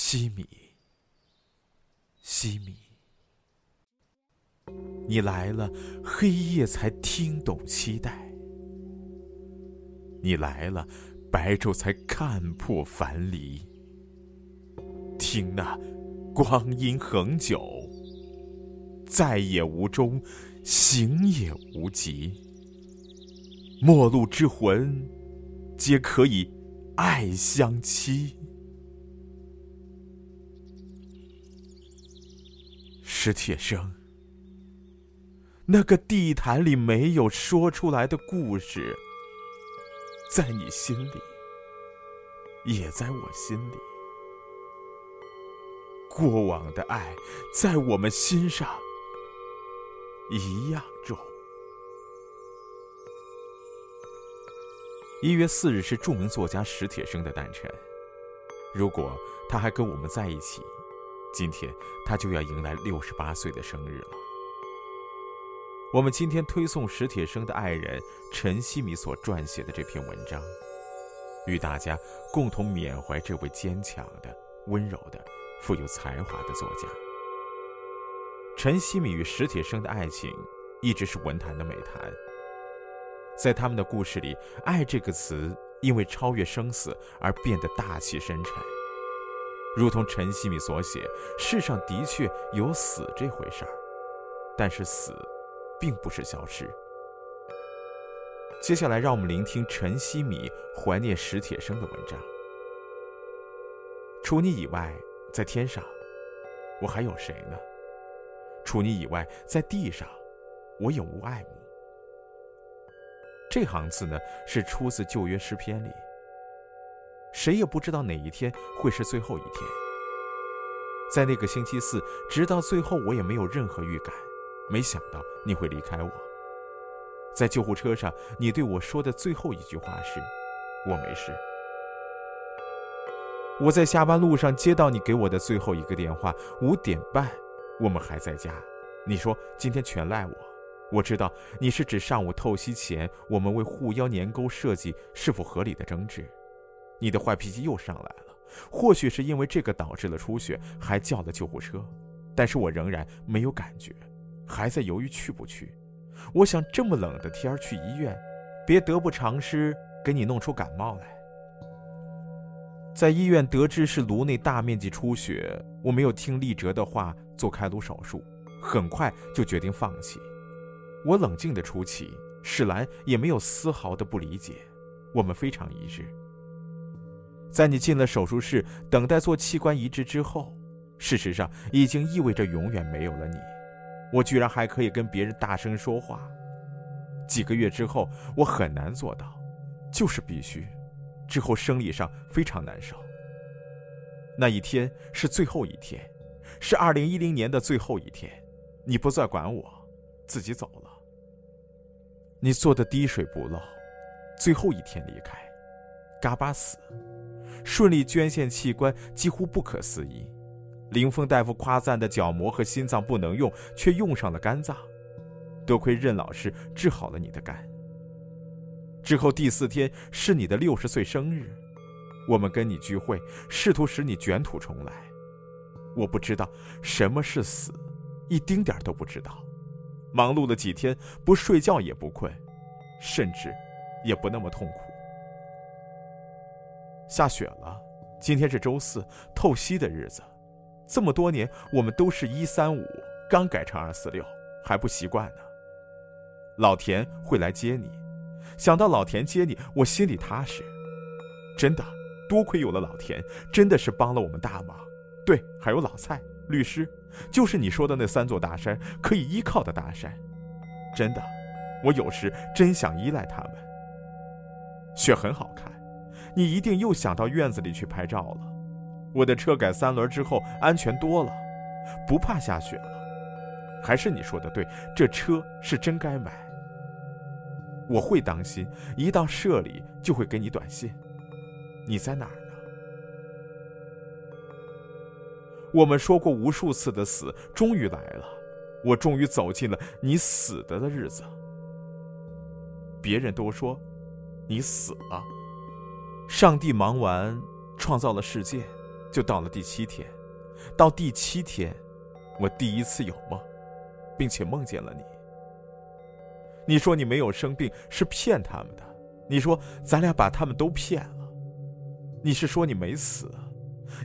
西米，西米，你来了，黑夜才听懂期待；你来了，白昼才看破樊篱。听那光阴恒久，在也无终，行也无极。陌路之魂，皆可以爱相期。史铁生，那个地毯里没有说出来的故事，在你心里，也在我心里。过往的爱，在我们心上一样重。一月四日是著名作家史铁生的诞辰，如果他还跟我们在一起。今天他就要迎来六十八岁的生日了。我们今天推送史铁生的爱人陈希米所撰写的这篇文章，与大家共同缅怀这位坚强的、温柔的、富有才华的作家。陈希米与史铁生的爱情一直是文坛的美谈。在他们的故事里，“爱”这个词因为超越生死而变得大气深沉。如同陈希米所写，世上的确有死这回事儿，但是死，并不是消失。接下来，让我们聆听陈希米怀念史铁生的文章。除你以外，在天上，我还有谁呢？除你以外，在地上，我也无爱慕。这行字呢，是出自旧约诗篇里。谁也不知道哪一天会是最后一天。在那个星期四，直到最后，我也没有任何预感。没想到你会离开我。在救护车上，你对我说的最后一句话是：“我没事。”我在下班路上接到你给我的最后一个电话，五点半，我们还在家。你说今天全赖我。我知道你是指上午透析前我们为护腰粘钩设计是否合理的争执。你的坏脾气又上来了，或许是因为这个导致了出血，还叫了救护车，但是我仍然没有感觉，还在犹豫去不去。我想这么冷的天儿去医院，别得不偿失，给你弄出感冒来。在医院得知是颅内大面积出血，我没有听丽哲的话做开颅手术，很快就决定放弃。我冷静的出奇，史兰也没有丝毫的不理解，我们非常一致。在你进了手术室，等待做器官移植之后，事实上已经意味着永远没有了你。我居然还可以跟别人大声说话。几个月之后，我很难做到，就是必须。之后生理上非常难受。那一天是最后一天，是二零一零年的最后一天。你不再管我，自己走了。你做的滴水不漏，最后一天离开，嘎巴死。顺利捐献器官几乎不可思议，林峰大夫夸赞的角膜和心脏不能用，却用上了肝脏，多亏任老师治好了你的肝。之后第四天是你的六十岁生日，我们跟你聚会，试图使你卷土重来。我不知道什么是死，一丁点都不知道。忙碌了几天，不睡觉也不困，甚至也不那么痛苦。下雪了，今天是周四，透析的日子。这么多年，我们都是一三五，刚改成二四六，还不习惯呢。老田会来接你，想到老田接你，我心里踏实。真的，多亏有了老田，真的是帮了我们大忙。对，还有老蔡律师，就是你说的那三座大山，可以依靠的大山。真的，我有时真想依赖他们。雪很好看。你一定又想到院子里去拍照了。我的车改三轮之后安全多了，不怕下雪了。还是你说的对，这车是真该买。我会当心，一到社里就会给你短信。你在哪儿呢？我们说过无数次的死终于来了，我终于走进了你死的的日子。别人都说你死了。上帝忙完，创造了世界，就到了第七天，到第七天，我第一次有梦，并且梦见了你。你说你没有生病是骗他们的，你说咱俩把他们都骗了，你是说你没死，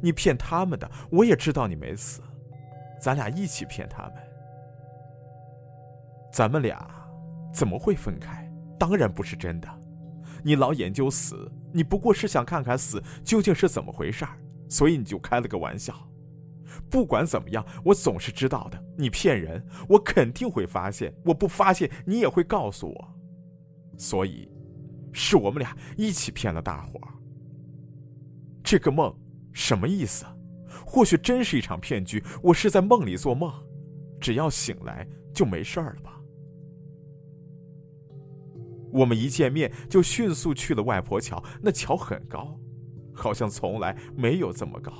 你骗他们的，我也知道你没死，咱俩一起骗他们，咱们俩怎么会分开？当然不是真的，你老研究死，你不过是想看看死究竟是怎么回事儿，所以你就开了个玩笑。不管怎么样，我总是知道的。你骗人，我肯定会发现。我不发现，你也会告诉我。所以，是我们俩一起骗了大伙儿。这个梦什么意思？或许真是一场骗局。我是在梦里做梦，只要醒来就没事儿了吧？我们一见面就迅速去了外婆桥，那桥很高，好像从来没有这么高。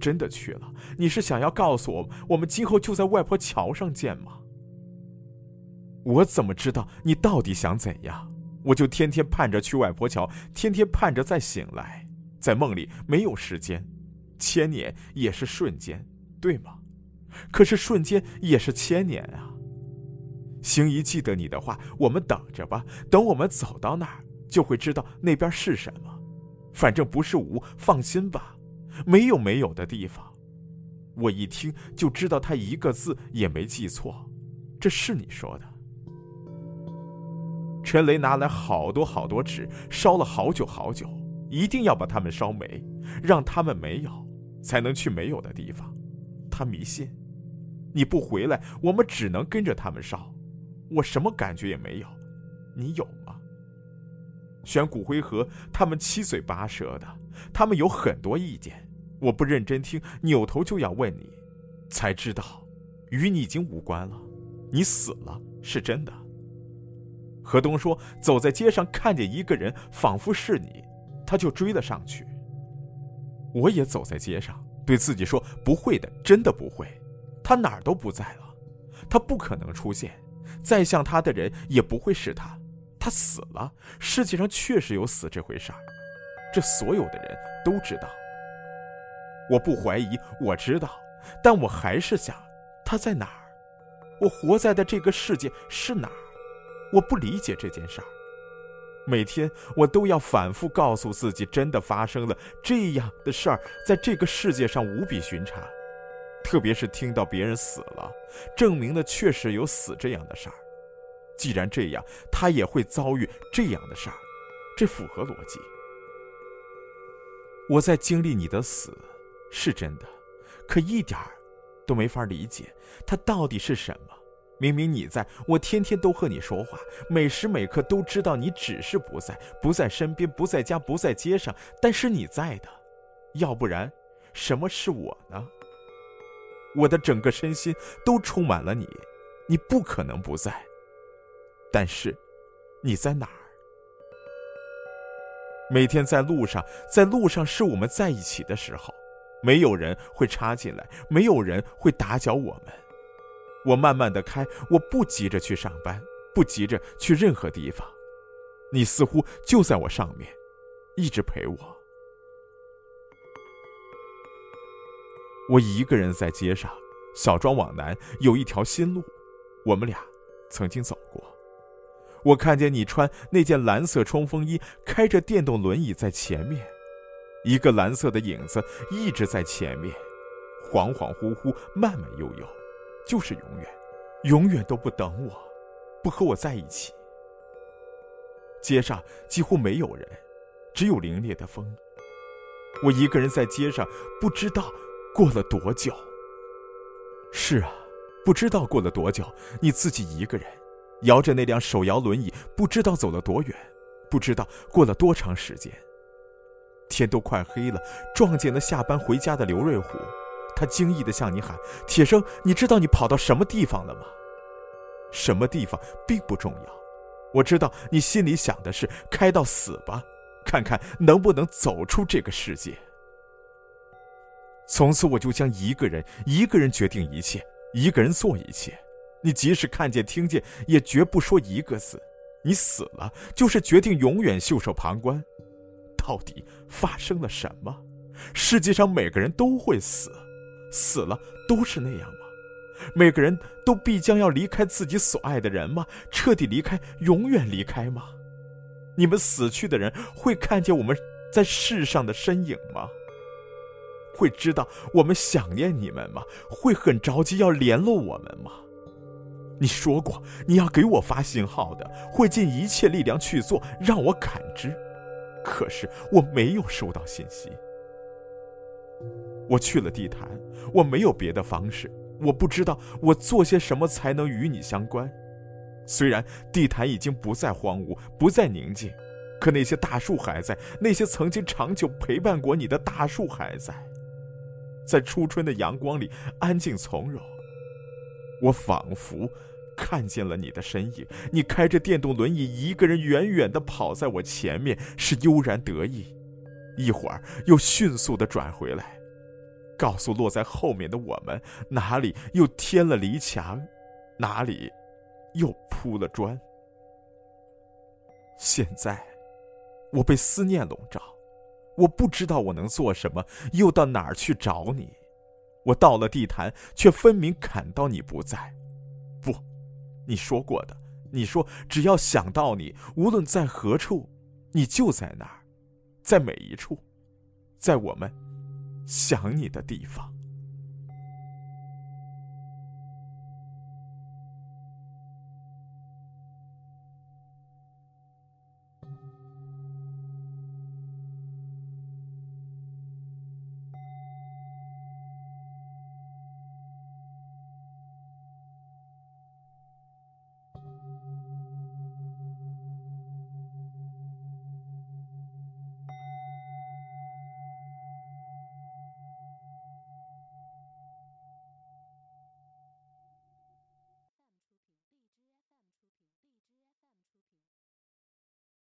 真的去了？你是想要告诉我，我们今后就在外婆桥上见吗？我怎么知道你到底想怎样？我就天天盼着去外婆桥，天天盼着再醒来，在梦里没有时间，千年也是瞬间，对吗？可是瞬间也是千年啊！星姨记得你的话，我们等着吧。等我们走到那儿，就会知道那边是什么。反正不是无，放心吧。没有没有的地方，我一听就知道他一个字也没记错，这是你说的。陈雷拿来好多好多纸，烧了好久好久，一定要把它们烧没，让他们没有，才能去没有的地方。他迷信，你不回来，我们只能跟着他们烧。我什么感觉也没有，你有吗？选骨灰盒，他们七嘴八舌的，他们有很多意见。我不认真听，扭头就要问你，才知道，与你已经无关了。你死了是真的。何东说，走在街上看见一个人，仿佛是你，他就追了上去。我也走在街上，对自己说，不会的，真的不会。他哪儿都不在了，他不可能出现，再像他的人也不会是他。他死了，世界上确实有死这回事儿，这所有的人都知道。我不怀疑，我知道，但我还是想，他在哪儿？我活在的这个世界是哪儿？我不理解这件事儿。每天我都要反复告诉自己，真的发生了这样的事儿，在这个世界上无比寻常。特别是听到别人死了，证明的确实有死这样的事儿。既然这样，他也会遭遇这样的事儿，这符合逻辑。我在经历你的死，是真的，可一点儿都没法理解它到底是什么。明明你在，我天天都和你说话，每时每刻都知道你只是不在，不在身边，不在家，不在街上，但是你在的。要不然，什么是我呢？我的整个身心都充满了你，你不可能不在。但是，你在哪儿？每天在路上，在路上是我们在一起的时候，没有人会插进来，没有人会打搅我们。我慢慢的开，我不急着去上班，不急着去任何地方。你似乎就在我上面，一直陪我。我一个人在街上，小庄往南有一条新路，我们俩曾经走过。我看见你穿那件蓝色冲锋衣，开着电动轮椅在前面，一个蓝色的影子一直在前面，恍恍惚惚，慢慢悠悠，就是永远，永远都不等我，不和我在一起。街上几乎没有人，只有凛冽的风。我一个人在街上，不知道过了多久。是啊，不知道过了多久，你自己一个人。摇着那辆手摇轮椅，不知道走了多远，不知道过了多长时间。天都快黑了，撞见了下班回家的刘瑞虎，他惊异地向你喊：“铁生，你知道你跑到什么地方了吗？”什么地方并不重要，我知道你心里想的是开到死吧，看看能不能走出这个世界。从此我就将一个人，一个人决定一切，一个人做一切。你即使看见、听见，也绝不说一个字。你死了，就是决定永远袖手旁观。到底发生了什么？世界上每个人都会死，死了都是那样吗？每个人都必将要离开自己所爱的人吗？彻底离开，永远离开吗？你们死去的人会看见我们在世上的身影吗？会知道我们想念你们吗？会很着急要联络我们吗？你说过你要给我发信号的，会尽一切力量去做，让我感知。可是我没有收到信息。我去了地坛，我没有别的方式。我不知道我做些什么才能与你相关。虽然地坛已经不再荒芜，不再宁静，可那些大树还在，那些曾经长久陪伴过你的大树还在，在初春的阳光里安静从容。我仿佛看见了你的身影，你开着电动轮椅，一个人远远地跑在我前面，是悠然得意，一会儿又迅速地转回来。告诉落在后面的我们，哪里又添了篱墙，哪里又铺了砖。现在，我被思念笼罩，我不知道我能做什么，又到哪儿去找你？我到了地坛，却分明感到你不在。不，你说过的，你说只要想到你，无论在何处，你就在那儿，在每一处，在我们。想你的地方。